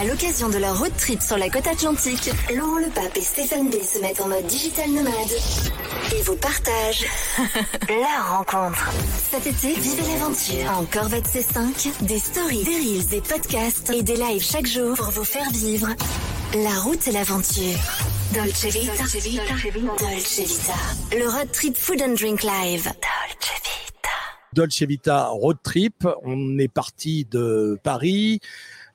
À l'occasion de leur road trip sur la côte atlantique, Laurent Le Pape et Stéphane B se mettent en mode digital nomade et vous partagent leur rencontre. Cet été, vivez l'aventure en Corvette C5, des stories, des reels, des podcasts et des lives chaque jour pour vous faire vivre la route et l'aventure. Dolce Vita. Dolce Vita. Dolce Vita. Le road trip food and drink live. Dolce Vita. Dolce Vita road trip. On est parti de Paris,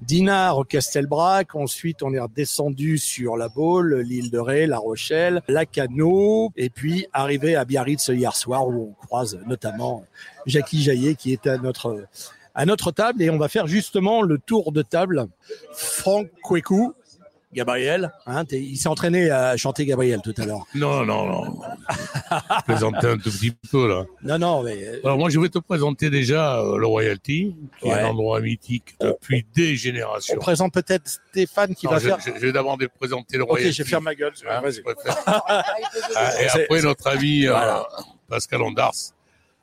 Dinard au Castelbrac. Ensuite, on est redescendu sur la Baule, l'île de Ré, La Rochelle, Lacano, et puis arrivé à Biarritz hier soir où on croise notamment Jackie Jaillet qui est à notre à notre table et on va faire justement le tour de table. Franck Kwekou, Gabriel, hein, il s'est entraîné à chanter Gabriel tout à l'heure. Non, non, non. Présenter un tout petit peu, là. Non, non, mais euh, Alors, moi, je vais te présenter déjà euh, le Royalty, qui est un endroit mythique depuis des on générations. présente peut-être Stéphane qui Non, va je, faire. je- je vais d'abord te présenter le Ok, Royalty. je vais faire ma gueule. Hein. Ah, et après, notre ami euh, Voilà. Pascal Ondars,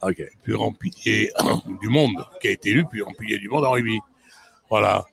Ok. plus grand pilier du monde, qui a été élu plus grand pilier du monde en rugby. Voilà.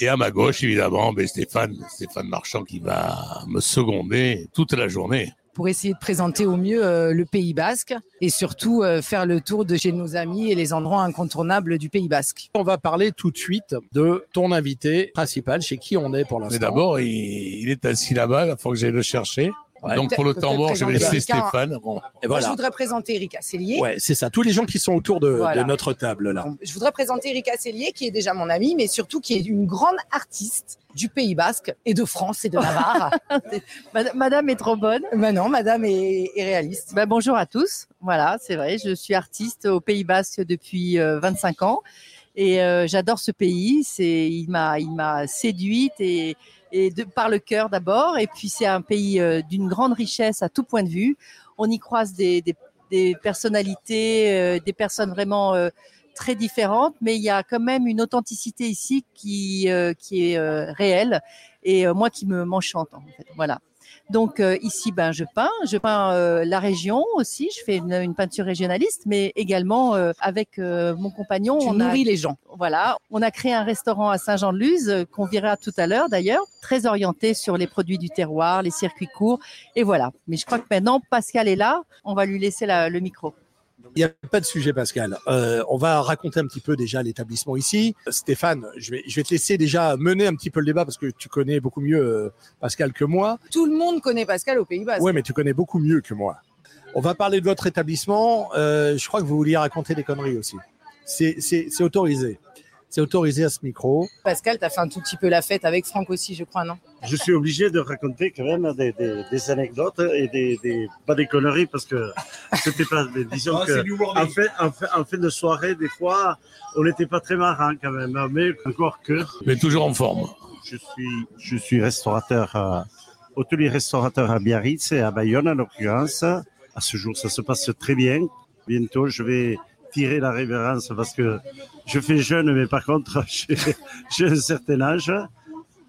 Et à ma gauche, évidemment, ben, Stéphane, Stéphane Marchand qui va me seconder toute la journée. pour essayer de présenter au mieux euh, le Pays Basque et surtout euh, faire le tour de chez nos amis et les endroits incontournables du Pays Basque. On va parler tout de suite de ton invité principal, chez qui on est pour l'instant. Mais d'abord, il, il est assis là-bas, il faut que j'aille le chercher. Ouais. Donc pour le temps mort, je vais laisser. Stéphane. Bon. Et Moi, je voudrais présenter Erika Cellier. Ouais, c'est ça. Tous les gens qui sont autour de, Voilà. de notre table là. Je voudrais présenter Erika Cellier, qui est déjà mon amie, mais surtout qui est une grande artiste du Pays Basque et de France et de Navarre. Mad- Madame est trop bonne. ben non, madame est, est réaliste. Ben, bonjour à tous. Voilà, c'est vrai, je suis artiste au Pays Basque depuis euh, 25 ans et euh, j'adore ce pays. C'est, il m'a, il m'a séduite et, et de, par le cœur d'abord. Et puis c'est un pays euh, d'une grande richesse à tout point de vue. On y croise des, personnalités, euh, des personnes vraiment euh, très différentes, mais il y a quand même une authenticité ici qui, est réelle et moi qui me m'enchante en fait. Voilà. Donc euh, ici, ben je peins, je peins euh, la région aussi. Je fais une, une peinture régionaliste, mais également euh, avec euh, mon compagnon, Tu on a nourris les gens. voilà, on a créé un restaurant à Saint-Jean-de-Luz euh, qu'on verra tout à l'heure d'ailleurs, très orienté sur les produits du terroir, les circuits courts et voilà. Mais je crois que maintenant Pascal est là, on va lui laisser la- le micro. Il n'y a pas de sujet, Pascal. Euh, on va raconter un petit peu déjà l'établissement ici. Stéphane, je vais, je vais te laisser déjà mener un petit peu le débat parce que tu connais beaucoup mieux euh, Pascal que moi. Tout le monde connaît Pascal au Pays Basque. Ouais, mais tu connais beaucoup mieux que moi. On va parler de votre établissement. Euh, je crois que vous vouliez raconter des conneries aussi. C'est autorisé. C'est autorisé à ce micro. Pascal, tu as fait un tout petit peu la fête avec Franck aussi, je crois, non? Je suis obligé de raconter quand même des, des- des anecdotes et des, des- pas des conneries parce que c'était pas disons que en fin, en, fin, en fin de soirée des fois on n'était pas très marrant quand même mais encore que Mais toujours en forme. je suis je suis restaurateur euh, hôtelier restaurateur à Biarritz et à Bayonne en l'occurrence à ce jour ça se passe très bien bientôt je vais tirer la révérence parce que je fais jeune mais par contre j'ai un certain âge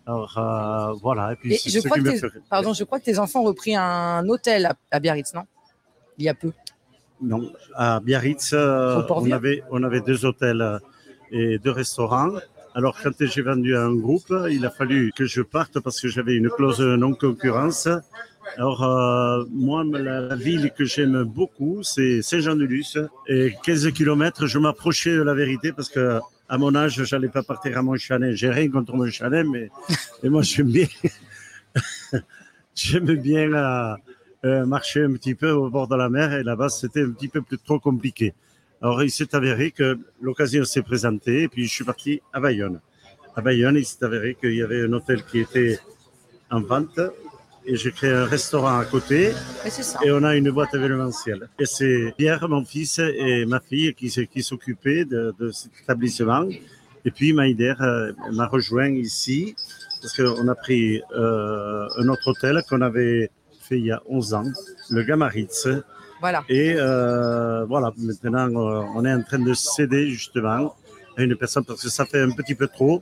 alors euh, voilà et puis Et je crois que t'es- Pardon, je crois que tes enfants ont repris un hôtel à, à Biarritz, non? Il y a peu. Non, à Biarritz, euh, on avait, on avait deux hôtels et deux restaurants. Alors, quand j'ai vendu à un groupe, il a fallu que je parte parce que j'avais une clause non-concurrence. Alors, euh, moi, la, la ville que j'aime beaucoup, c'est Saint-Jean-de-Luz. Et 15 kilomètres, je m'approchais de la vérité parce que à mon âge, j'allais pas partir à Montchalet. J'ai rien contre Montchalet, mais et moi, j'aime bien, j'aime bien euh, euh, marcher un petit peu au bord de la mer et là-bas c'était un petit peu plus trop compliqué. Alors il s'est avéré que l'occasion s'est présentée et puis je suis parti à Bayonne. À Bayonne, il s'est avéré qu'il y avait un hôtel qui était en vente et j'ai créé un restaurant à côté ça. et on a une boîte événementielle. Et c'est Pierre, mon fils, et ma fille qui, s'occupaient de, de cet établissement. Et puis Maïder euh, m'a rejoint ici parce qu'on a pris euh, un autre hôtel qu'on avait fait il y a 11 ans, le Gamaritz. Voilà. Et euh, voilà, maintenant on est en train de céder justement à une personne parce que ça fait un petit peu trop.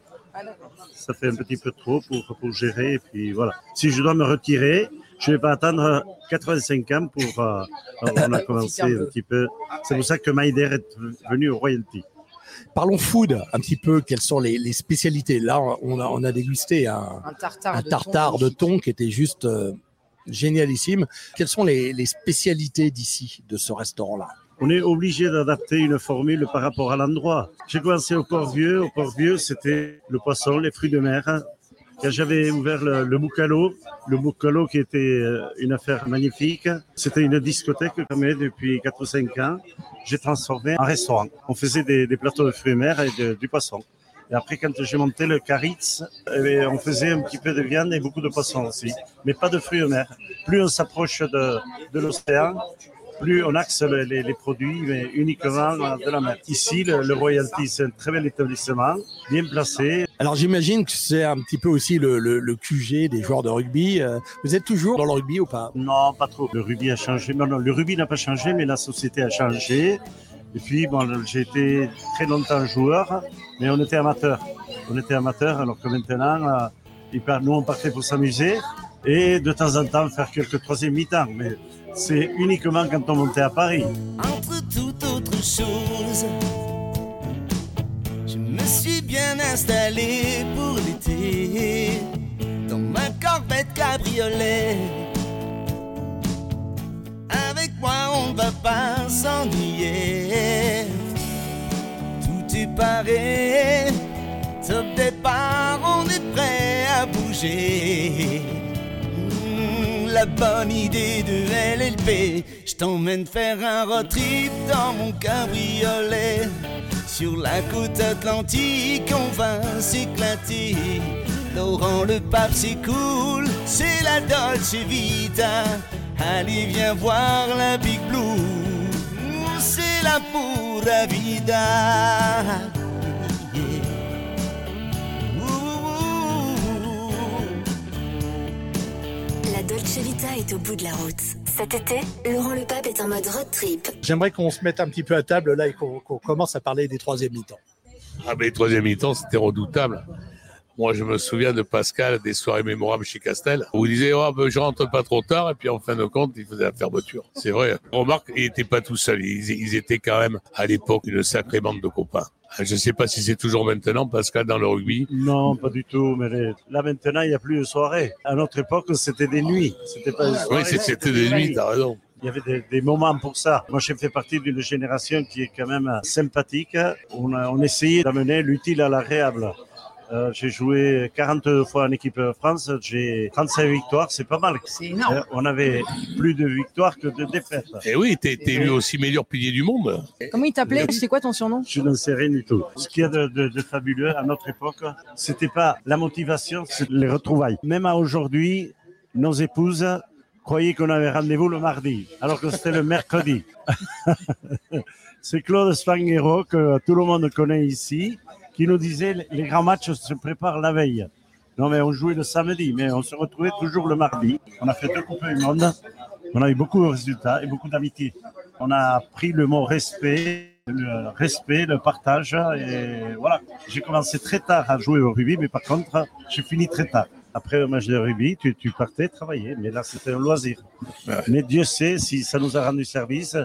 Ça fait un petit peu trop pour, pour gérer. Et puis voilà. Si je dois me retirer, je ne vais pas attendre 85 ans pour. euh, alors, on a commencé un petit peu. C'est pour ça que Maïder est venu au Royalty. Parlons food un petit peu. Quelles sont les, les spécialités Là, on a, on a dégusté un, Un tartare, un de tartare thon. de thon qui était juste euh, génialissime. Quelles sont les, les spécialités d'ici, de ce restaurant-là? On est obligé d'adapter une formule par rapport à l'endroit. J'ai commencé au Port-Vieux. Au Port-Vieux, c'était le poisson, les fruits de mer. Quand j'avais ouvert le, le Boucalo, le Boucalo qui était euh, une affaire magnifique, c'était une discothèque que j'ai depuis 4 ou 5 ans. J'ai transformé en restaurant. On faisait des, des plateaux de fruits de mer et de- du poisson. Et après, quand j'ai monté le Caritz, eh bien, on faisait un petit peu de viande et beaucoup de poisson aussi, mais pas de fruits de mer. Plus on s'approche de, de l'océan, plus on axe le- les, les produits, mais uniquement de la mer. Ici, le, le Royalty, c'est un très bel établissement, bien placé. Alors j'imagine que c'est un petit peu aussi le, le, le QG des joueurs de rugby. Euh, Vous êtes toujours dans le rugby ou pas? Non, pas trop. Le rugby a changé. Non, non, le rugby n'a pas changé, mais la société a changé. Et puis, bon, j'ai été très longtemps joueur, mais on était amateur. On était amateur, alors que maintenant, euh, nous, on partait pour s'amuser et de temps en temps faire quelques troisième mi-temps. Mais c'est uniquement quand on montait à Paris. entre toute autre chose. Je me suis bien installé pour l'été dans ma corvette cabriolet. Avec moi, on va pas s'ennuyer. Tout est paré, top départ, on est prêt à bouger. La bonne idée de LLP, je t'emmène faire un road trip dans mon cabriolet. Sur la côte atlantique, on va s'éclater. Laurent le pape, c'est cool, c'est la Dolce Vita. Allez, viens voir la Big Blue, c'est la pura vida. Dolce Vita est au bout de la route. Cet été, Laurent Le Pape est en mode road trip. J'aimerais qu'on se mette un petit peu à table là et qu'on commence à parler des troisième mi-temps. Ah, mais troisième mi-temps, c'était redoutable. Moi, je me souviens de Pascal, des soirées mémorables chez Castel, où il disait, oh, ben, je rentre pas trop tard, et puis en fin de compte, il faisait la fermeture. C'est vrai. Remarque, il était pas tout seul. Ils, ils étaient quand même, à l'époque, une sacrée bande de copains. Je sais pas si c'est toujours maintenant, Pascal, dans le rugby. Non, pas du tout. Mais les- là, maintenant, il n'y a plus de soirée. À notre époque, c'était des nuits. C'était pas des Oui, c'était des nuits, t'as raison. Il y avait des, des moments pour ça. Moi, j'ai fait partie d'une génération qui est quand même sympathique. On, a- on essayait d'amener l'utile à l'agréable. Euh, j'ai joué 40 fois en équipe de France. J'ai 35 victoires. C'est pas mal. C'est énorme. Euh, on avait plus de victoires que de défaites. Et oui, t'es t'es élu aussi meilleur pilier du monde. Comment il t'appelait? C'est quoi ton surnom? Je n'en sais rien du tout. Ce qu'il y a de, de- de fabuleux à notre époque, c'était pas la motivation, c'est les retrouvailles. Même à aujourd'hui, nos épouses croyaient qu'on avait rendez-vous le mardi, alors que c'était le mercredi. c'est Claude Spanghero, que tout le monde connaît ici, qui nous disait les grands matchs se préparent la veille. Non, mais on jouait le samedi, mais on se retrouvait toujours le mardi. On a fait deux Coupes du Monde. On a eu beaucoup de résultats et beaucoup d'amitié. On a pris le mot respect, le respect, le partage. Et voilà. J'ai commencé très tard à jouer au rugby, mais par contre, j'ai fini très tard. Après le match de rugby, tu, tu partais travailler, mais là, c'était un loisir. Mais Dieu sait si ça nous a rendu service.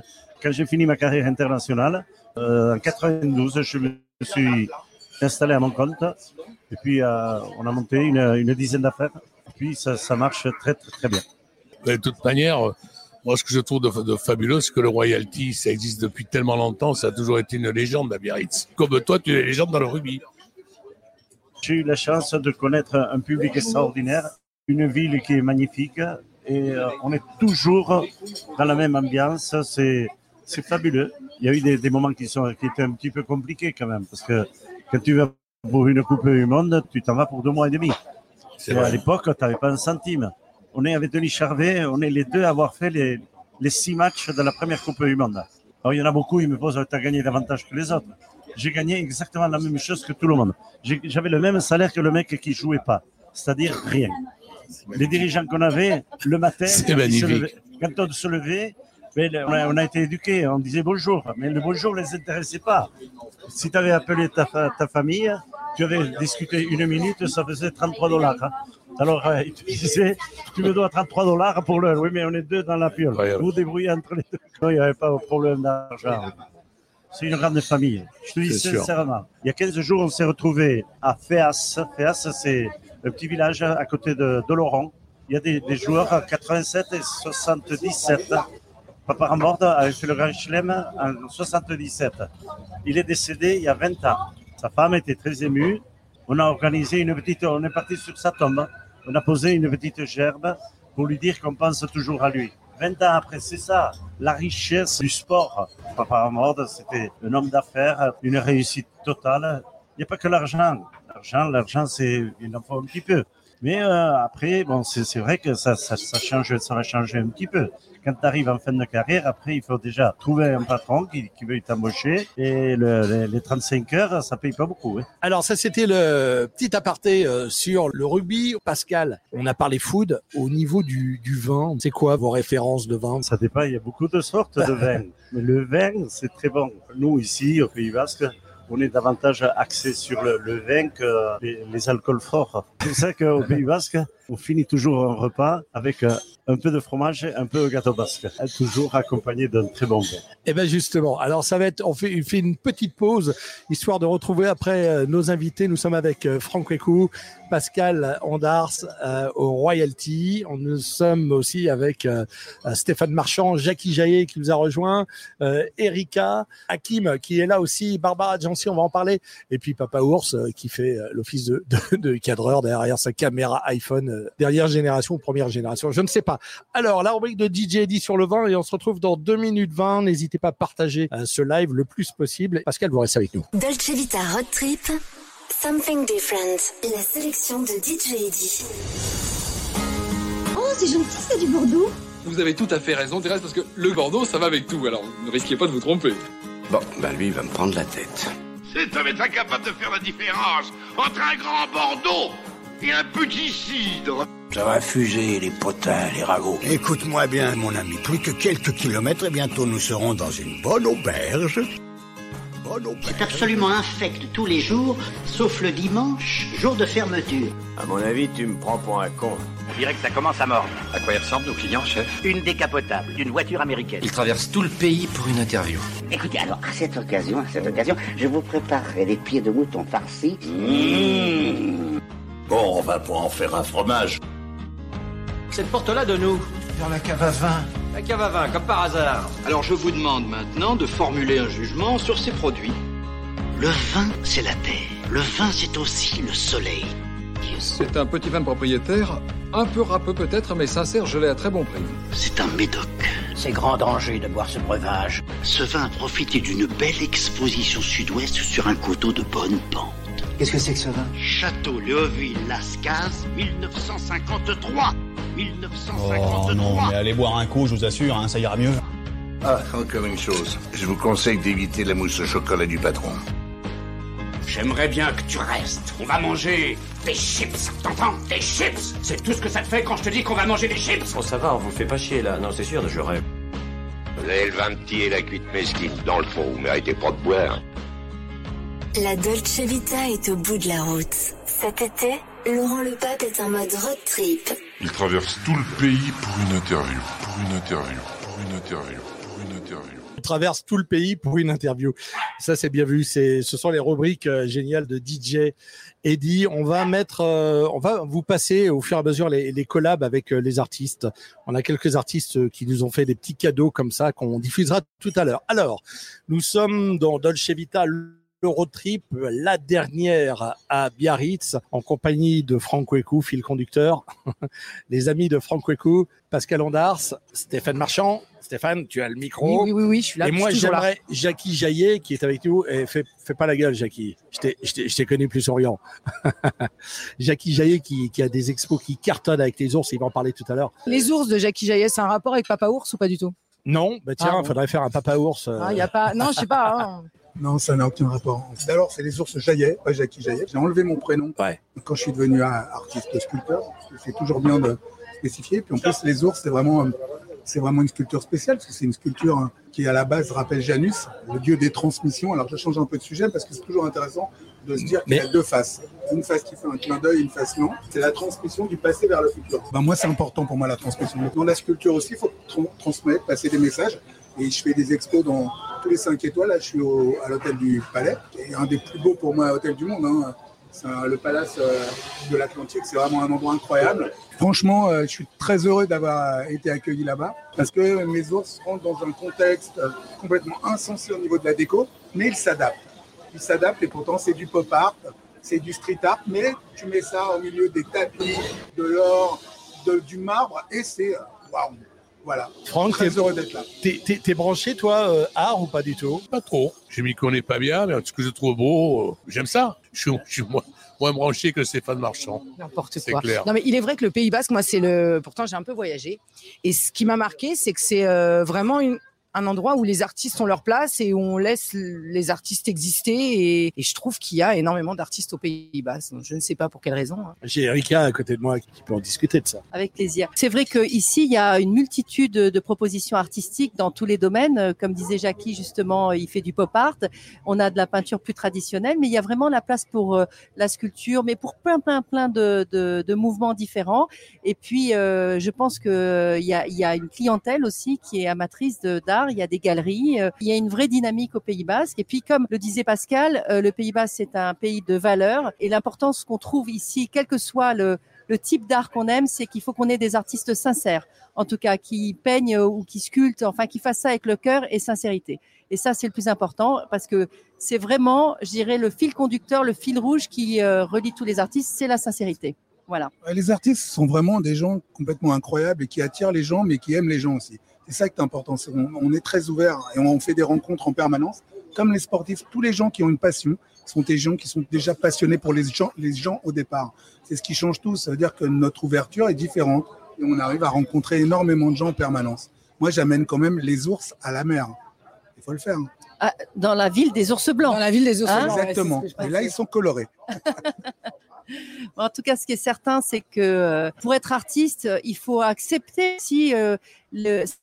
Quand j'ai fini ma carrière internationale, euh, en 92, je me suis installé à mon compte. Et puis, euh, on a monté une, une dizaine d'affaires. Et puis, ça, ça marche très, très, très bien. De toute manière, euh, moi, ce que je trouve de, de fabuleux, c'est que le royalty, ça existe depuis tellement longtemps, ça a toujours été une légende à Biarritz. Comme toi, tu es légende dans le rugby. J'ai eu la chance de connaître un public extraordinaire, une ville qui est magnifique et euh, on est toujours dans la même ambiance. C'est, c'est fabuleux. Il y a eu des, des moments qui, sont, qui étaient un petit peu compliqués quand même parce que quand tu vas pour une Coupe du Monde, tu t'en vas pour deux mois et demi. C'est à l'époque, tu n'avais pas un centime. On est avec Denis Charvet, on est les deux à avoir fait les, les six matchs de la première Coupe du Monde. Alors, il y en a beaucoup, ils me posent, tu as gagné davantage que les autres. J'ai gagné exactement la même chose que tout le monde. J'avais le même salaire que le mec qui jouait pas, c'est-à-dire rien. Les dirigeants qu'on avait, le matin, quand on se levait, ben, on, a, on a été éduqués, on disait bonjour, mais le bonjour ne les intéressait pas. Si tu avais appelé ta, fa- ta famille, tu avais discuté une minute, ça faisait 33 dollars. hein. Alors, euh, il te disait, tu me dois 33 dollars pour l'heure. Oui, mais on est deux dans la piole. Vous débrouillez entre les deux. Non, il n'y avait pas de problème d'argent. C'est une grande famille. Je te dis sûr. sincèrement. Il y a 15 jours, on s'est retrouvés à Féas. Féas, c'est un petit village à côté de, de Laurent. Il y a des, des joueurs à 87 et 77. Papa avait fait le Grand Chelem en 77. Il est décédé il y a 20 ans. Sa femme était très émue. On a organisé une petite, on est parti sur sa tombe. On a posé une petite gerbe pour lui dire qu'on pense toujours à lui. 20 ans après, c'est ça, la richesse du sport. Papa c'était un homme d'affaires, une réussite totale. Il n'y a pas que l'argent. L'argent, l'argent, c'est, il en faut un petit peu. Mais euh, après, bon, c'est vrai que ça, ça, ça change, ça va changer un petit peu. Quand tu arrives en fin de carrière, après, il faut déjà trouver un patron qui, qui veut t'embaucher. Et le- les, les 35 heures, ça paye pas beaucoup. hein. Alors ça c'était le petit aparté euh, sur le rugby. Pascal, on a parlé food. Au niveau du, du vin, c'est quoi vos références de vin? Ça dépend, il y a beaucoup de sortes de vins. Mais le vin, c'est très bon. Nous, ici, au Pays Basque, on est davantage axé sur le, vin que les, les alcools forts. C'est pour ça qu'au Pays Basque, on finit toujours un repas avec euh, un peu de fromage et un peu de gâteau basque. Toujours accompagné d'un très bon vin. Eh ben justement. Alors ça va être, on fait, une petite pause histoire de retrouver après euh, nos invités. Nous sommes avec euh, Franck Récou, Pascal Andars au Royalty. Nous sommes aussi avec Stéphane Marchand, Jackie Jaillet qui nous a rejoint, Erika, Hakim qui est là aussi, Barbara Jancy, on va en parler, et puis Papa Ours qui fait l'office de, cadreur derrière sa caméra iPhone dernière génération ou première génération, je ne sais pas. Alors la rubrique de DJ Eddy sur le vin et on se retrouve dans 2 minutes 20. N'hésitez pas à partager euh, ce live le plus possible. Pascal, vous restez avec nous. Dolce Vita Road Trip, Something Different, la sélection de DJ Eddy. Oh, c'est gentil, c'est du Bordeaux. Vous avez tout à fait raison, Thérèse, parce que le Bordeaux, ça va avec tout, alors ne risquez pas de vous tromper. Bon, bah lui, il va me prendre la tête. Cet homme est incapable de faire la différence entre un grand Bordeaux et un petit cidre. Ça va fuser les potins, les ragots. Écoute-moi bien, mon ami. Plus que quelques kilomètres et bientôt nous serons dans une bonne auberge. Bonne auberge. C'est absolument infect tous les jours, sauf le dimanche, jour de fermeture. À mon avis, tu me prends pour un con. On dirait que ça commence à mordre. À quoi ils ressemblent nos clients, chef? Une décapotable, d'une voiture américaine. Il traverse tout le pays pour une interview. Écoutez, alors, à cette occasion, à cette occasion, je vous préparerai des pieds de mouton farcis. Mmh. Bon, on va pouvoir en faire un fromage. Cette porte-là de nous. Dans la cave à vin. La cave à vin, comme par hasard. Alors je vous demande maintenant de formuler un jugement sur ces produits. Le vin, c'est la terre. Le vin, c'est aussi le soleil. C'est un petit vin de propriétaire, un peu râpeux peut-être, mais sincère, je l'ai à très bon prix. C'est un médoc. C'est grand danger de boire ce breuvage. Ce vin a profité d'une belle exposition sud-ouest sur un coteau de bonne pente. Qu'est-ce que c'est que ce vin Château Léoville-Lascaz, 1953. 1953. Oh non, mais allez boire un coup, je vous assure, hein, ça ira mieux. Ah, encore une chose. Je vous conseille d'éviter la mousse au chocolat du patron. J'aimerais bien que tu restes. On va manger des chips, t'entends? Des chips C'est tout ce que ça te fait quand je te dis qu'on va manger des chips Bon, ça va, on vous fait pas chier là. Non, c'est sûr, je rêve. Vous avez le vin petit et la cuite mesquine. Dans le fond, vous méritez pas de boire. La Dolce Vita est au bout de la route. Cet été, Laurent Le Pape est en mode road trip. Il traverse tout le pays pour une interview, pour une interview, pour une interview, pour une interview. On traverse tout le pays pour une interview. Ça, c'est bien vu. C'est, ce sont les rubriques euh, géniales de DJ Eddie. On va mettre, euh, on va vous passer au fur et à mesure les, les collabs avec euh, les artistes. On a quelques artistes qui nous ont fait des petits cadeaux comme ça qu'on diffusera tout à l'heure. Alors, nous sommes dans Dolce Vita. Le road trip, la dernière à Biarritz, en compagnie de Franck Wekou, fil conducteur, les amis de Franck Wekou, Pascal Ondars, Stéphane Marchand. Stéphane, tu as le micro. Oui, oui, oui, oui, je suis là. Et moi, j'aimerais Jackie Jaillet qui est avec nous. Et fais, fais pas la gueule, Jackie. Je t'ai- connu plus souriant. Jackie Jaillet qui, qui a des expos qui cartonnent avec les ours. Il va en parler tout à l'heure. Les ours de Jackie Jaillet, c'est un rapport avec Papa Ours ou pas du tout? Non, bah tiens, Ah il bon? faudrait faire un papa ours. euh, Ah, y a pas. Non, je sais pas. hein. Non, ça n'a aucun rapport. D'abord, c'est les ours Jaillet, pas Jackie Jaillet. J'ai enlevé mon prénom quand je suis devenu artiste sculpteur. C'est toujours bien de spécifier. Puis en plus, les ours, c'est vraiment, c'est vraiment une sculpture spéciale parce que c'est une sculpture qui, à la base, rappelle Janus, le dieu des transmissions. Alors, je change un peu de sujet parce que c'est toujours intéressant de se dire qu'il y a deux faces. Une face qui fait un clin d'œil, une face non. C'est la transmission du passé vers le futur. Ben, moi, c'est important pour moi, la transmission. Dans la sculpture aussi, il faut tran- transmettre, passer des messages. Et je fais des expos dans tous les 5 étoiles. Là, je suis au- à l'hôtel du Palais, qui est un des plus beaux pour moi hôtels du monde. hein. C'est un- le palace euh, de l'Atlantique, c'est vraiment un endroit incroyable. Franchement, euh, je suis très heureux d'avoir été accueilli là-bas parce que mes ours rentrent dans un contexte euh, complètement insensé au niveau de la déco, mais ils s'adaptent. Ils s'adaptent et pourtant c'est du pop art, c'est du street art, mais tu mets ça au milieu des tapis, de l'or, du marbre et c'est waouh. Voilà. Franck, très t'es- heureux d'être là. T'es, t'es- t'es branché, toi, euh, art ou pas du tout? Pas trop. Je m'y connais pas bien, mais ce que je trouve beau, euh, j'aime ça. Je suis, je suis moins, moins branché que Stéphane Marchand. N'importe C'est quoi. clair. Non, mais il est vrai que le Pays Basque, moi, c'est le. Pourtant, j'ai un peu voyagé. Et ce qui m'a marqué, c'est que c'est euh, vraiment une- un endroit où les artistes ont leur place et où on laisse les artistes exister. Et, et je trouve qu'il y a énormément d'artistes au Pays Basque. Donc, je ne sais pas pour quelle raison. hein. J'ai Erika à côté de moi qui peut en discuter de ça. Avec plaisir. C'est vrai qu'ici, il y a une multitude de propositions artistiques dans tous les domaines. Euh, Comme disait Jackie, justement, il fait du pop art. On a de la peinture plus traditionnelle, mais il y a vraiment la place pour euh, la sculpture, mais pour plein, plein, plein de, de, de mouvements différents. Et puis, euh, je pense qu'il y a, il y a une clientèle aussi qui est amatrice de- Il y a des galeries. euh, Il y a une vraie dynamique au Pays Basque. Et puis, comme le disait Pascal, euh, le Pays Basque, c'est un pays de valeurs. Et l'importance qu'on trouve ici, quel que soit le, type d'art qu'on aime, c'est qu'il faut qu'on ait des artistes sincères, en tout cas qui peignent ou qui sculptent, enfin qui fassent ça avec le cœur et sincérité. Et ça, c'est le plus important parce que c'est vraiment, je dirais, le fil conducteur, le fil rouge qui euh, relie tous les artistes, c'est la sincérité. Voilà. Les artistes sont vraiment des gens complètement incroyables et qui attirent les gens, mais qui aiment les gens aussi. C'est ça qui est important. c'est On, on est très ouvert et on fait des rencontres en permanence. Comme les sportifs, tous les gens qui ont une passion sont des gens qui sont déjà passionnés pour les gens, les gens au départ. C'est ce qui change tout. Ça veut dire que notre ouverture est différente et on arrive à rencontrer énormément de gens en permanence. Moi, j'amène quand même les ours à la mer. Il faut le faire. Ah, dans la ville des ours blancs. Dans la ville des ours Hein blancs. Exactement. et là, ils sont colorés. En tout cas, ce qui est certain, c'est que euh, pour être artiste, il faut accepter si euh,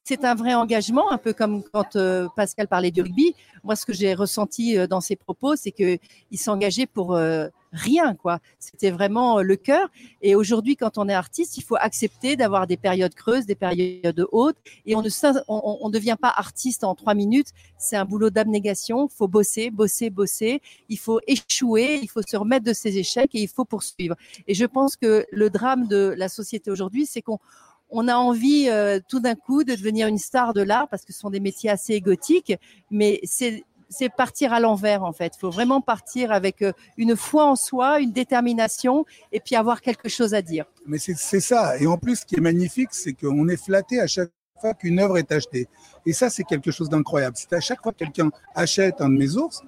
c'est un vrai engagement, un peu comme quand euh, Pascal parlait du rugby. Moi, ce que j'ai ressenti euh, dans ses propos, c'est que il s'engageait pour euh, rien, quoi. C'était vraiment euh, le cœur. Et aujourd'hui, quand on est artiste, il faut accepter d'avoir des périodes creuses, des périodes hautes, et on ne on- on devient pas artiste en trois minutes. C'est un boulot d'abnégation. Il faut bosser, bosser, bosser. Il faut échouer, il faut se remettre de ses échecs et il faut poursuivre. Et je pense que le drame de la société aujourd'hui, c'est qu'on on a envie euh, tout d'un coup de devenir une star de l'art parce que ce sont des métiers assez égotiques, mais c'est c'est partir à l'envers en fait. Il faut vraiment partir avec euh, une foi en soi, une détermination et puis avoir quelque chose à dire. Mais c'est ça. Et en plus, ce qui est magnifique, c'est qu'on est flatté à chaque fois qu'une œuvre est achetée. Et ça, c'est quelque chose d'incroyable. C'est à chaque fois que quelqu'un achète un de mes ours,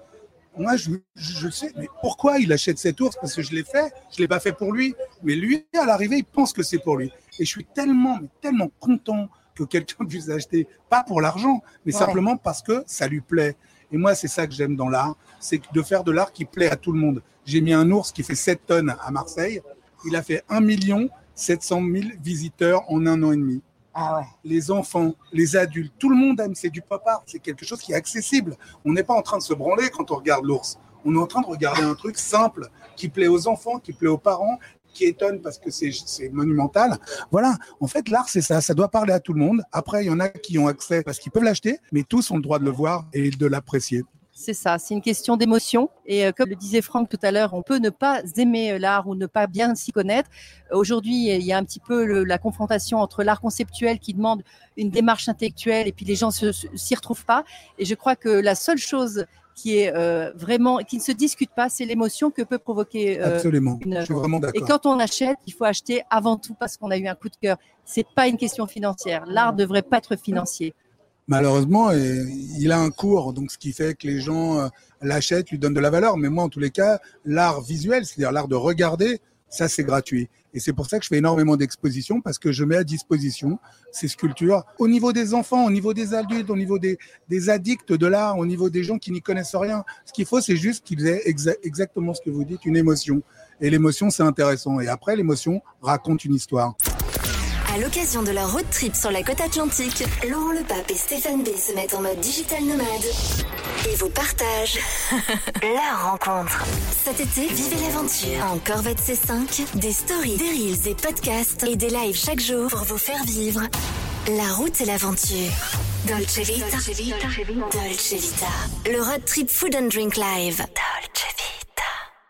moi, je, je sais, mais pourquoi il achète cet ours? Parce que je l'ai fait, je l'ai pas fait pour lui. Mais lui, à l'arrivée, il pense que c'est pour lui. Et je suis tellement, mais tellement content que quelqu'un puisse acheter, pas pour l'argent, mais Ouais. simplement parce que ça lui plaît. Et moi, c'est ça que j'aime dans l'art, c'est de faire de l'art qui plaît à tout le monde. J'ai mis un ours qui fait 7 tonnes à Marseille. Il a fait 1 million 700 000 visiteurs en un an et demi. Ah ouais. Les enfants, les adultes, tout le monde aime. C'est du pop art. C'est quelque chose qui est accessible. On n'est pas en train de se branler quand on regarde l'ours. On est en train de regarder un truc simple qui plaît aux enfants, qui plaît aux parents, étonne parce que c'est monumental. Voilà. En fait, l'art, c'est ça. Ça doit parler à tout le monde. Après, il y en a qui ont accès parce qu'ils peuvent l'acheter, mais tous ont le droit de le voir et de l'apprécier. C'est ça, c'est une question d'émotion. Et euh, comme le disait Franck tout à l'heure, on peut ne pas aimer euh, l'art ou ne pas bien s'y connaître. Aujourd'hui, il y a un petit peu la confrontation entre l'art conceptuel qui demande une démarche intellectuelle et puis les gens s'y retrouvent pas. Et je crois que la seule chose qui est euh, vraiment, qui ne se discute pas, c'est l'émotion que peut provoquer euh, Absolument. une Je suis vraiment Et d'accord. quand on achète, il faut acheter avant tout parce qu'on a eu un coup de cœur. C'est pas une question financière. L'art devrait pas être financier. Malheureusement, il a un cours, donc ce qui fait que les gens euh, l'achètent, lui donnent de la valeur. Mais moi, en tous les cas, l'art visuel, c'est-à-dire l'art de regarder, ça c'est gratuit. Et c'est pour ça que je fais énormément d'expositions parce que je mets à disposition ces sculptures au niveau des enfants, au niveau des adultes, au niveau des, des addicts de l'art, au niveau des gens qui n'y connaissent rien. Ce qu'il faut, c'est juste qu'ils aient exa- exactement ce que vous dites, une émotion. Et l'émotion, c'est intéressant. Et après, l'émotion raconte une histoire. À l'occasion de leur road trip sur la côte atlantique, Laurent Le Pape et Stéphane B se mettent en mode digital nomade et vous partagent leur rencontre. Cet été, vivez l'aventure en Corvette C5, des stories, des reels, des podcasts et des lives chaque jour pour vous faire vivre la route et l'aventure. Dolce Vita. Dolce Vita. Dolce Vita. Le road trip food and drink live. Dolce.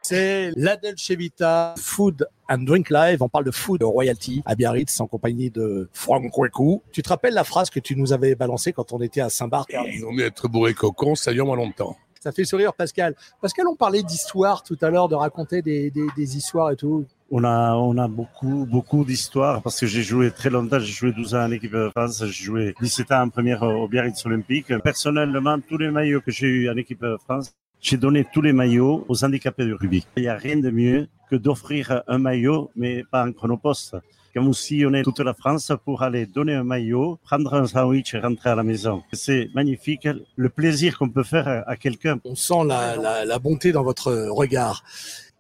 C'est la Dolce Vita Food and Drink Live. On parle de food royalty à Biarritz en compagnie de Franck Kwekou. Tu te rappelles la phrase que tu nous avais balancée quand on était à Saint-Barth? Ils ont mis être bourré cocon, ça dure moins longtemps. Ça fait sourire Pascal. Pascal, on parlait d'histoire tout à l'heure, de raconter des, des, des histoires et tout. On a, on a beaucoup, beaucoup d'histoires parce que j'ai joué très longtemps. J'ai joué 12 ans en équipe de France. J'ai joué 17 ans en première au Biarritz Olympique. Personnellement, tous les maillots que j'ai eu en équipe de France, j'ai donné tous les maillots aux handicapés du rugby. Il n'y a rien de mieux que d'offrir un maillot, mais pas en chronopost. Comme vous sillonnez toute la France pour aller donner un maillot, prendre un sandwich et rentrer à la maison. C'est magnifique, le plaisir qu'on peut faire à quelqu'un. On sent la, la, la bonté dans votre regard.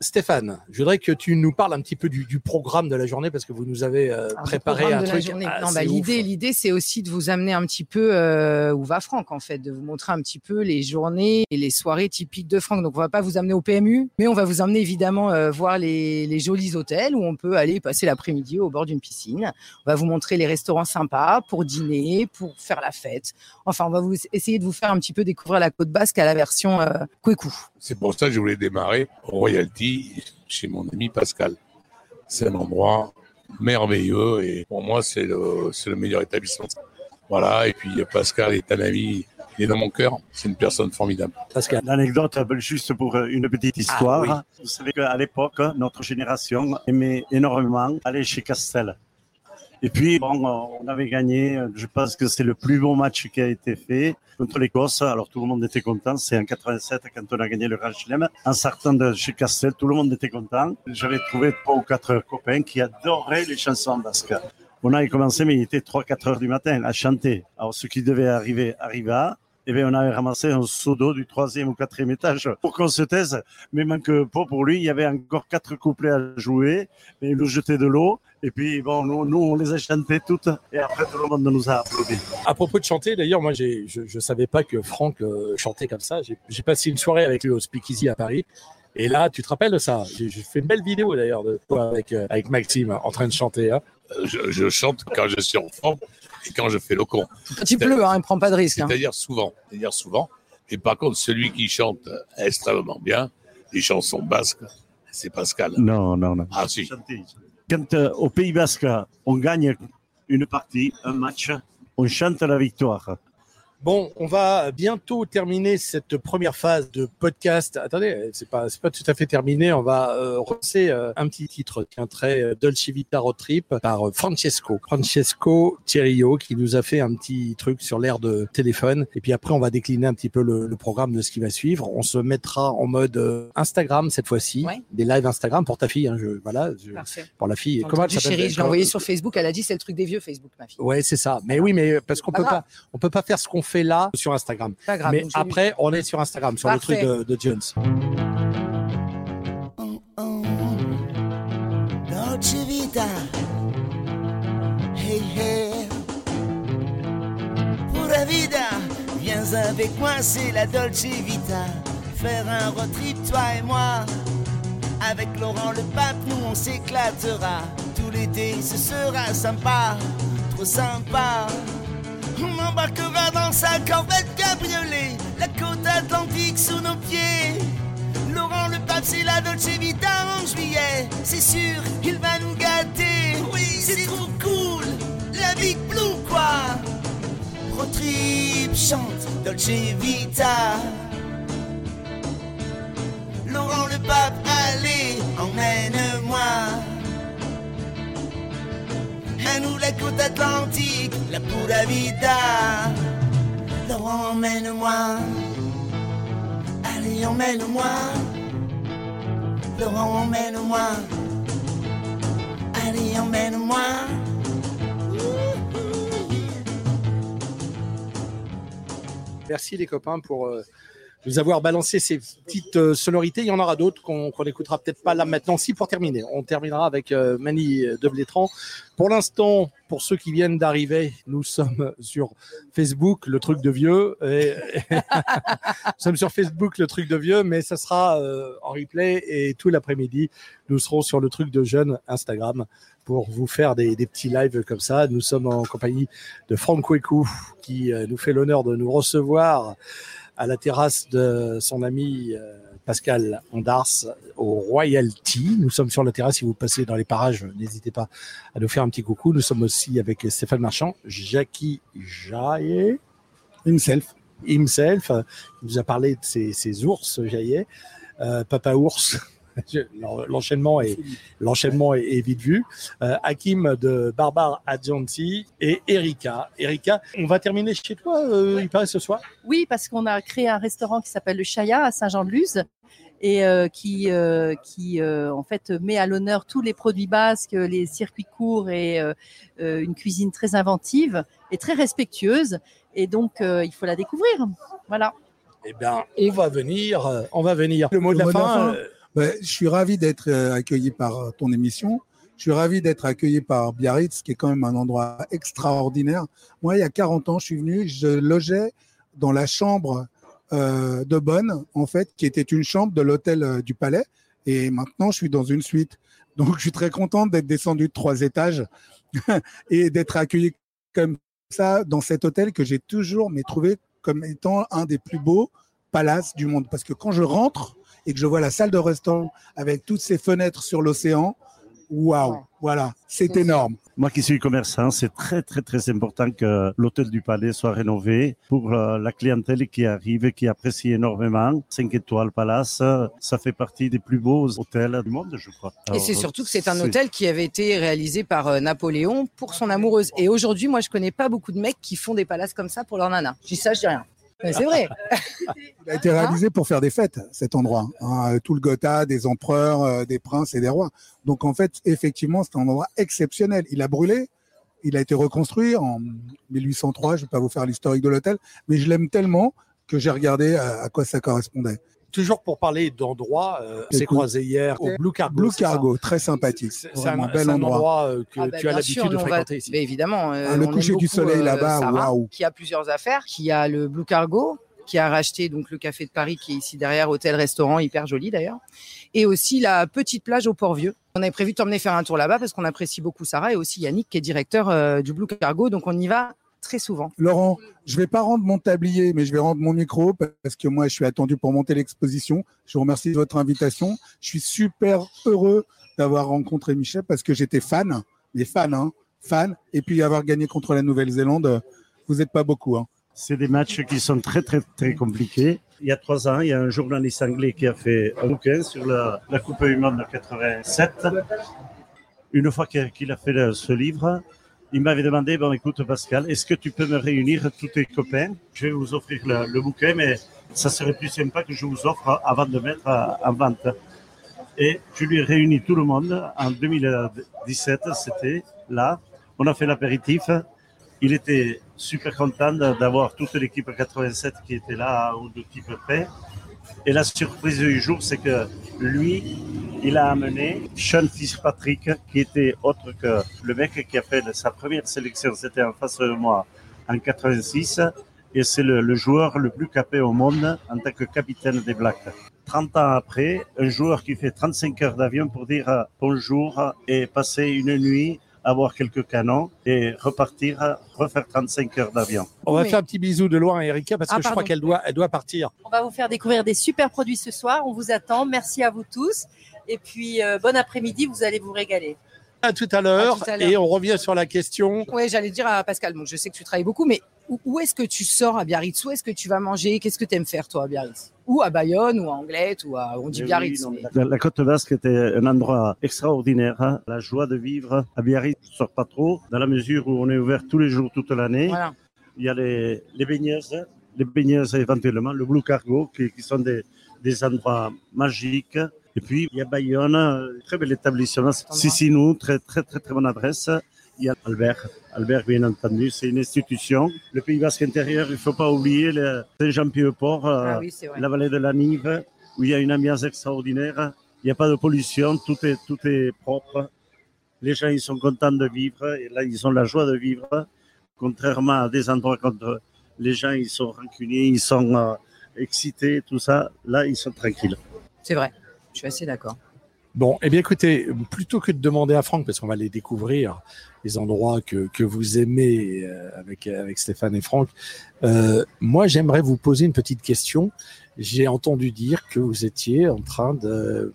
Stéphane, je voudrais que tu nous parles un petit peu du, du programme de la journée parce que vous nous avez euh, le préparé un truc. non, bah, l'idée, l'idée, c'est aussi de vous amener un petit peu euh, où va Franck en fait, de vous montrer un petit peu les journées et les soirées typiques de Franck. Donc, on va pas vous amener au PMU, mais on va vous amener évidemment euh, voir les, les jolis hôtels où on peut aller passer l'après-midi au bord d'une piscine. On va vous montrer les restaurants sympas pour dîner, pour faire la fête. Enfin, on va vous essayer de vous faire un petit peu découvrir la côte basque à la version euh, Kwekou. C'est pour ça que je voulais démarrer au Chez mon ami Pascal. C'est un endroit merveilleux et pour moi, c'est le, c'est le meilleur établissement. Voilà, et puis Pascal est un ami, il est dans mon cœur. C'est une personne formidable. Pascal. L'anecdote, euh, juste pour euh, une petite histoire. Ah Vous savez qu'à l'époque, notre génération aimait énormément aller chez Castel. Et puis, bon, on avait gagné, je pense que c'est le plus beau match qui a été fait contre l'Écosse. Alors, tout le monde était content. C'est en 87 quand on a gagné le Grand Chelem. En sortant de chez Castel, tout le monde était content. J'avais trouvé trois ou quatre copains qui adoraient les chansons basques. On avait commencé, mais il était 3-4 heures du matin à chanter. Alors, ce qui devait arriver arriva. Eh bien, on avait ramassé un seau d'eau du troisième ou quatrième étage pour qu'on se taise. Mais manque pas pour lui, il y avait encore quatre couplets à jouer. Et il nous jetait de l'eau. Et puis, bon, nous, nous, on les a chantées toutes. Et après, tout le monde nous a applaudi. À propos de chanter, d'ailleurs, moi, j'ai, je, je savais pas que Franck euh, chantait comme ça. J'ai, j'ai passé une soirée avec lui au Speakeasy à Paris. Et là, tu te rappelles de ça? J'ai, j'ai fait une belle vidéo d'ailleurs de toi avec, euh, avec Maxime en train de chanter. Hein. Euh, Je, je chante quand je suis en forme et quand je fais le con. Quand il pleut, hein, il prend pas de risque. hein. C'est-à-dire souvent. C'est-à-dire souvent. Et par contre, celui qui chante extrêmement bien, les chansons basques, c'est Pascal. Non, non, non. Ah si. Quand euh, au Pays Basque, on gagne une partie, un match, on chante la victoire. Bon, on va bientôt terminer cette première phase de podcast. Attendez, c'est pas c'est pas tout à fait terminé. On va euh, relancer euh, un petit titre qui est un trait euh, Dolce Vita Road Trip par euh, Francesco. Francesco Thierio qui nous a fait un petit truc sur l'air de téléphone. Et puis après, on va décliner un petit peu le, le programme de ce qui va suivre. On se mettra en mode euh, Instagram cette fois-ci, Ouais. des lives Instagram pour ta fille. Hein, je, voilà, je- pour la fille. Comment elle chérie, je l'ai envoyé sur Facebook. Elle a dit c'est le truc des vieux Facebook, ma fille. Ouais, c'est ça. Mais oui, mais parce qu'on peut grave. pas, on peut pas faire ce qu'on fait là sur Instagram. Grave, mais après, on est sur Instagram, sur Parfait. le truc de, de Jones. Dolce Vita. Hey, hey. Pura vida. Viens avec moi, c'est la Dolce Vita. Faire un road trip, toi et moi. Avec Laurent le pape, nous on s'éclatera. Tout l'été, ce sera sympa. Trop sympa. On embarquera dans sa corvette cabriolet. La côte atlantique sous nos pieds. Laurent le pape, c'est la Dolce Vita en juillet. C'est sûr, il va nous gâter. Oui, c'est trop cool. La Big Blue, quoi. Road trip chante Dolce Vita. Laurent le pape, allez, emmène-moi. La côte atlantique, la pura vida. Laurent, emmène-moi. Allez, emmène-moi. Laurent, emmène-moi. Allez, emmène-moi. Merci les copains pour euh, nous avoir balancé ces petites euh, sonorités. Il y en aura d'autres qu'on qu'on écoutera peut-être pas là maintenant. Si pour terminer, on terminera avec euh, Mani de Blétran. Pour l'instant, pour ceux qui viennent d'arriver, nous sommes sur Facebook, le truc de vieux. Nous sommes sur Facebook, le truc de vieux, mais ça sera euh, en replay et tout l'après-midi, nous serons sur le truc de jeune Instagram pour vous faire des, des petits lives comme ça. Nous sommes en compagnie de Franck Kwekou qui euh, nous fait l'honneur de nous recevoir à la terrasse de son ami euh, Pascal Ondars au Royalty. Nous sommes sur la terrasse. Si vous passez dans les parages, n'hésitez pas à nous faire un petit coucou. Nous sommes aussi avec Stéphane Marchand, Jackie Jaillet, himself. Himself, euh, il nous a parlé de ses, ses ours Jaillet, euh, Papa Ours. L'enchaînement est, l'enchaînement est, est vite vu. Euh, Hakim de Barbare Adjanti et Erika. Erika, on va terminer chez toi, euh, il paraît ce soir? Oui, parce qu'on a créé un restaurant qui s'appelle le Chaya à Saint-Jean-de-Luz et euh, qui, euh, qui euh, en fait met à l'honneur tous les produits basques, les circuits courts et une cuisine très inventive et très respectueuse. Et donc, euh, il faut la découvrir. Voilà. Eh bien, on va venir, on va venir. Le mot de Le la mot de la fin. Ben, je suis ravi d'être euh, accueilli par euh, ton émission. Je suis ravi d'être accueilli par Biarritz, qui est quand même un endroit extraordinaire. Moi, il y a 40 ans, je suis venu, je logeais dans la chambre euh, de Bonne, en fait, qui était une chambre de l'hôtel du Palais. Et maintenant, je suis dans une suite. Donc, je suis très content d'être descendu de trois étages et d'être accueilli comme ça dans cet hôtel que j'ai toujours mais trouvé comme étant un des plus beaux palaces du monde. Parce que quand je rentre et que je vois la salle de restaurant avec toutes ces fenêtres sur l'océan, waouh, voilà, c'est énorme. Moi qui suis commerçant, c'est très très très important que l'hôtel du Palais soit rénové pour euh, la clientèle qui arrive et qui apprécie énormément. 5 étoiles Palace, ça fait partie des plus beaux hôtels du monde, je crois. Et c'est surtout que c'est un hôtel qui avait été réalisé par euh, Napoléon pour son amoureuse. Et aujourd'hui, moi, je connais pas beaucoup de mecs qui font des palaces comme ça pour leur nana. Je dis ça, je dis rien. C'est vrai. Il a été réalisé pour faire des fêtes, cet endroit. hein. tout le Gotha, des empereurs, euh, des princes et des rois. Donc en fait, effectivement, c'est un endroit exceptionnel. Il a brûlé, il a été reconstruit en 1803. Je ne vais pas vous faire l'historique de l'hôtel, mais je l'aime tellement que j'ai regardé à, à quoi ça correspondait. Toujours pour parler d'endroits, euh, Écoute, croisé hier au Blue Cargo. Blue c'est ça Cargo, très sympathique. C'est c'est un, bel c'est endroit. endroit euh, que Ah bah, tu as bien sûr, l'habitude de va- fréquenter ici. Mais évidemment. euh, Ah, le on coucher du soleil là-bas, waouh. Qui a plusieurs affaires. Qui a le Blue Cargo, qui a racheté donc le Café de Paris, qui est ici derrière, hôtel-restaurant, hyper joli d'ailleurs. Et aussi la petite plage au Port-Vieux. On avait prévu de t'emmener faire un tour là-bas parce qu'on apprécie beaucoup Sarah et aussi Yannick, qui est directeur euh, du Blue Cargo. Donc on y va très souvent. Laurent, je vais pas rendre mon tablier, mais je vais rendre mon micro parce que moi, je suis attendu pour monter l'exposition. Je vous remercie de votre invitation. Je suis super heureux d'avoir rencontré Michel parce que j'étais fan, mais fan, hein, fan. Et puis avoir gagné contre la Nouvelle-Zélande, vous n'êtes pas beaucoup. Hein. C'est des matchs qui sont très très très compliqués. Il y a trois ans, il y a un journaliste anglais qui a fait un bouquin sur la, la Coupe Monde de 87. Une fois qu'il a fait ce livre, il m'avait demandé, bon écoute Pascal, est-ce que tu peux me réunir tous tes copains? Je vais vous offrir le, bouquin, mais ça serait plus sympa que je vous offre avant de mettre à- en vente. Et je lui ai réuni tout le monde en 2017, c'était là. On a fait l'apéritif. Il était super content d'avoir toute l'équipe 87 qui était là ou de type près. Et la surprise du jour, c'est que lui, il a amené Sean Fitzpatrick, qui était autre que le mec qui a fait sa première sélection. C'était en face de moi en 86. Et c'est le, le joueur le plus capé au monde en tant que capitaine des Blacks. 30 ans après, un joueur qui fait 35 heures d'avion pour dire bonjour et passer une nuit, avoir quelques canons et repartir, refaire 35 heures d'avion. On va Oui. faire un petit bisou de loin à Erika parce Ah, que je crois qu'elle doit, elle doit partir. On va vous faire découvrir des super produits ce soir. On vous attend. Merci à vous tous. Et puis, euh, bon après-midi. Vous allez vous régaler. À tout à l'heure. À tout à l'heure. Et on revient sur la question. Oui, j'allais dire à Pascal, bon, je sais que tu travailles beaucoup, mais où, où est-ce que tu sors à Biarritz? Où est-ce que tu vas manger? Qu'est-ce que tu aimes faire, toi, à Biarritz? Ou à Bayonne, ou à Anglette, ou à. On dit Eh oui, Biarritz. non, mais- La, côte basque était un endroit extraordinaire. hein. La joie de vivre à Biarritz ne sort pas trop, dans la mesure où on est ouvert tous les jours, toute l'année. Voilà. Il y a les, les baigneuses, les baigneuses éventuellement, le Blue Cargo, qui, qui sont des, des endroits magiques. Et puis, il y a Bayonne, euh, très bel établissement. Sicinou, très, très, très, très bonne adresse. Il y a Albert. Albert, bien entendu, c'est une institution. Le Pays Basque intérieur, il ne faut pas oublier le Saint-Jean-Pied-Port, euh, Ah oui, la vallée de la Nive, où il y a une ambiance extraordinaire. Il n'y a pas de pollution, tout est, tout est propre. Les gens, ils sont contents de vivre et là, ils ont la joie de vivre. Contrairement à des endroits quand euh, les gens, ils sont rancuniers, ils sont euh, excités, tout ça. Là, ils sont tranquilles. C'est vrai. Je suis assez d'accord. Bon, eh bien écoutez, plutôt que de demander à Franck, parce qu'on va les découvrir, les endroits que, que vous aimez euh, avec, avec Stéphane et Franck, euh, moi j'aimerais vous poser une petite question. J'ai entendu dire que vous étiez en train de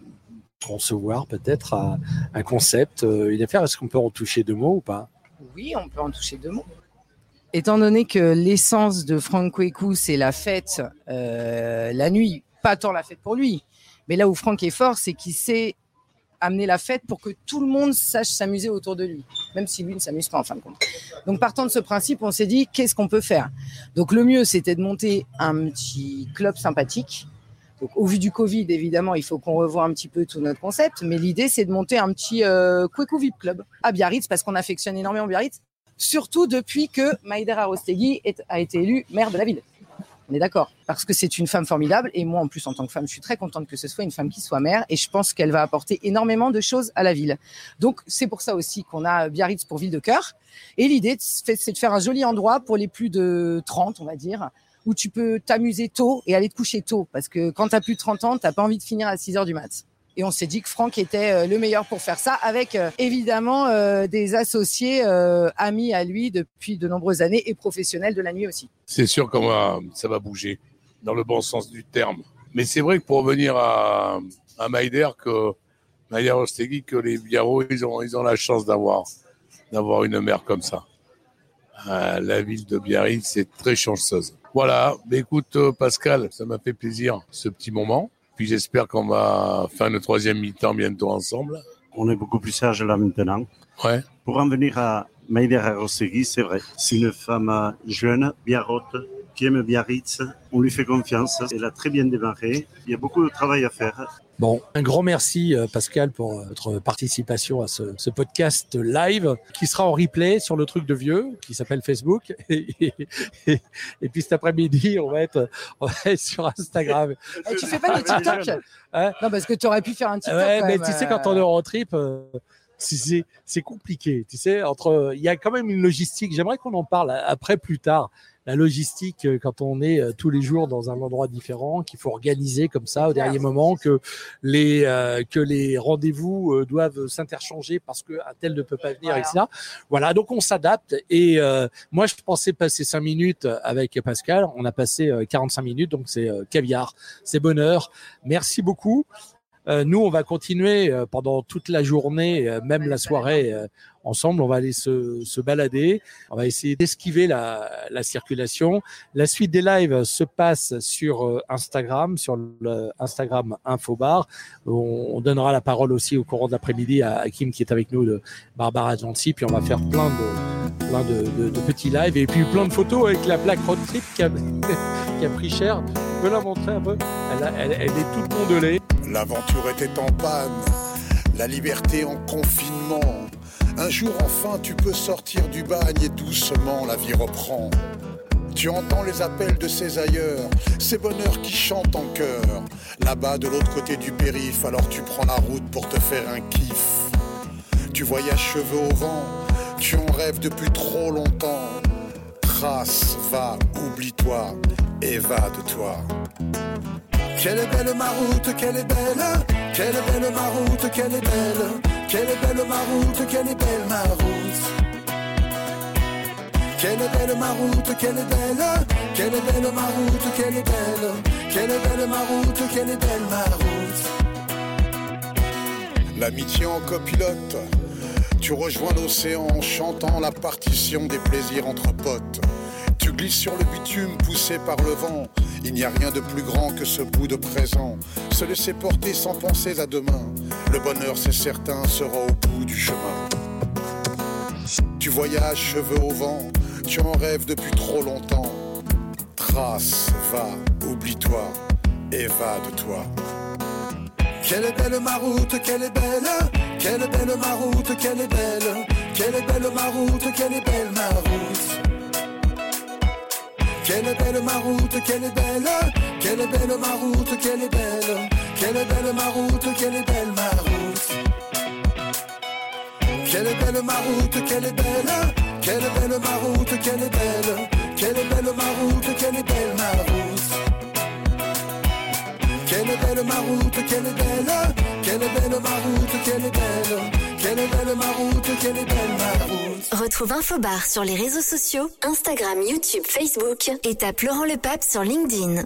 concevoir peut-être un, concept, euh, une affaire. Est-ce qu'on peut en toucher deux mots ou pas? Oui, on peut en toucher deux mots. Étant donné que l'essence de Franck Kweku, c'est la fête la nuit, pas tant la fête pour lui, mais là où Franck est fort, c'est qu'il sait amener la fête pour que tout le monde sache s'amuser autour de lui, même si lui ne s'amuse pas en fin de compte. Donc partant de ce principe, on s'est dit qu'est-ce qu'on peut faire? Donc le mieux, c'était de monter un petit club sympathique. Donc, au vu du Covid, évidemment, il faut qu'on revoie un petit peu tout notre concept, mais l'idée, c'est de monter un petit euh, VIP Club à Biarritz, parce qu'on affectionne énormément Biarritz, surtout depuis que Maïder Arostegui est- a été élue maire de la ville. On est d'accord. Parce que c'est une femme formidable. Et moi, en plus, en tant que femme, je suis très contente que ce soit une femme qui soit maire. Et je pense qu'elle va apporter énormément de choses à la ville. Donc, c'est pour ça aussi qu'on a Biarritz pour ville de cœur. Et l'idée, c'est de faire un joli endroit pour les plus de 30, on va dire, où tu peux t'amuser tôt et aller te coucher tôt. Parce que quand tu as plus de 30 ans, tu pas envie de finir à 6 heures du mat. Et on s'est dit que Franck était euh, le meilleur pour faire ça, avec euh, évidemment euh, des associés amis à lui depuis de nombreuses années et professionnels de la nuit aussi. C'est sûr que ça va bouger, dans le bon sens du terme. Mais c'est vrai que pour revenir à, à Maïder, que Maïder Ostegui, que les Biarros, ils ont, ils ont la chance d'avoir, d'avoir une mère comme ça. La ville de Biarritz, c'est très chanceuse. Voilà, écoute Pascal, ça m'a fait plaisir ce petit moment. Puis j'espère qu'on va faire une troisième mi-temps bientôt ensemble. On est beaucoup plus sage là maintenant. Ouais. Pour en venir à Maïder Arostegui, c'est vrai. C'est une femme jeune, biarrote, qui aime Biarritz. On lui fait confiance. Elle a très bien démarré. Il y a beaucoup de travail à faire. Bon, un grand merci euh, Pascal pour euh, votre participation à ce, ce podcast live qui sera en replay sur le truc de vieux qui s'appelle Facebook. Et, et- et puis cet après-midi, on va être, on va être sur Instagram. Eh, tu fais pas des TikTok Hein Non, parce que tu aurais pu faire un TikTok. Ouais, quand mais même, tu sais, euh. quand on est en trip, c'est compliqué. Tu sais, entre, il y a quand même une logistique. J'aimerais qu'on en parle après plus tard. La logistique, euh, quand on est euh, tous les jours dans un endroit différent, qu'il faut organiser comme ça au dernier moment, que les euh, que les rendez-vous euh, doivent s'interchanger parce que un tel ne peut pas venir, Voilà. etc. Voilà, donc on s'adapte. Et euh, moi, je pensais passer cinq minutes avec Pascal. On a passé euh, 45 minutes, donc c'est euh, caviar, c'est bonheur. Merci beaucoup. Euh, nous, on va continuer euh, pendant toute la journée, euh, même la soirée, euh, ensemble. On va aller se, se balader. On va essayer d'esquiver la, la circulation. La suite des lives se passe sur euh, Instagram, sur le Instagram Infobar. On, on donnera la parole aussi au courant de l'après-midi à, à Kim qui est avec nous de Barbara Gentil. Puis on va faire plein de, plein de, de- petits lives et puis plein de photos avec la plaque road trip qui a, qui a pris cher. Je peux la montrer un peu. Elle, elle- elle est toute mondelée. L'aventure était en panne, la liberté en confinement. Un jour enfin tu peux sortir du bagne et doucement la vie reprend. Tu entends les appels de ces ailleurs, ces bonheurs qui chantent en chœur. Là-bas de l'autre côté du périph', alors tu prends la route pour te faire un kiff. Tu voyages cheveux au vent, tu en rêves depuis trop longtemps. Trace, va, oublie-toi, évade-toi. Quelle est belle ma route, quelle est belle, quelle est belle ma route, quelle est belle, quelle est belle ma route, quelle est belle ma route. Quelle est belle ma route, quelle est belle, quelle est belle ma route, quelle est belle, quelle est belle ma route, quelle est belle ma route. L'amitié en copilote, tu rejoins l'océan en chantant la partition des plaisirs entre potes. Tu glisses sur le bitume poussé par le vent. Il n'y a rien de plus grand que ce bout de présent. Se laisser porter sans penser à demain. Le bonheur, c'est certain, sera au bout du chemin. Tu voyages cheveux au vent, tu en rêves depuis trop longtemps. Trace, va, oublie-toi, évade-toi. Quelle est belle ma route, quelle est belle, quelle est belle ma route, quelle est belle, Quelle est belle ma route, quelle est belle ma route? Quelle est belle ma route, quelle est belle, quelle est belle ma route, quelle est belle, quelle est belle ma route, quelle est belle ma route. Quelle est belle ma route, quelle est belle, quelle est belle ma route, quelle est belle, quelle est belle ma route, quelle est belle ma route. Quelle est belle ma route, quelle est belle, quelle est belle ma route, quelle est belle, quelle est belle ma route, quelle est belle ma route. Retrouve Infobar sur les réseaux sociaux, Instagram, YouTube, Facebook et tape Laurent Le Pape sur LinkedIn.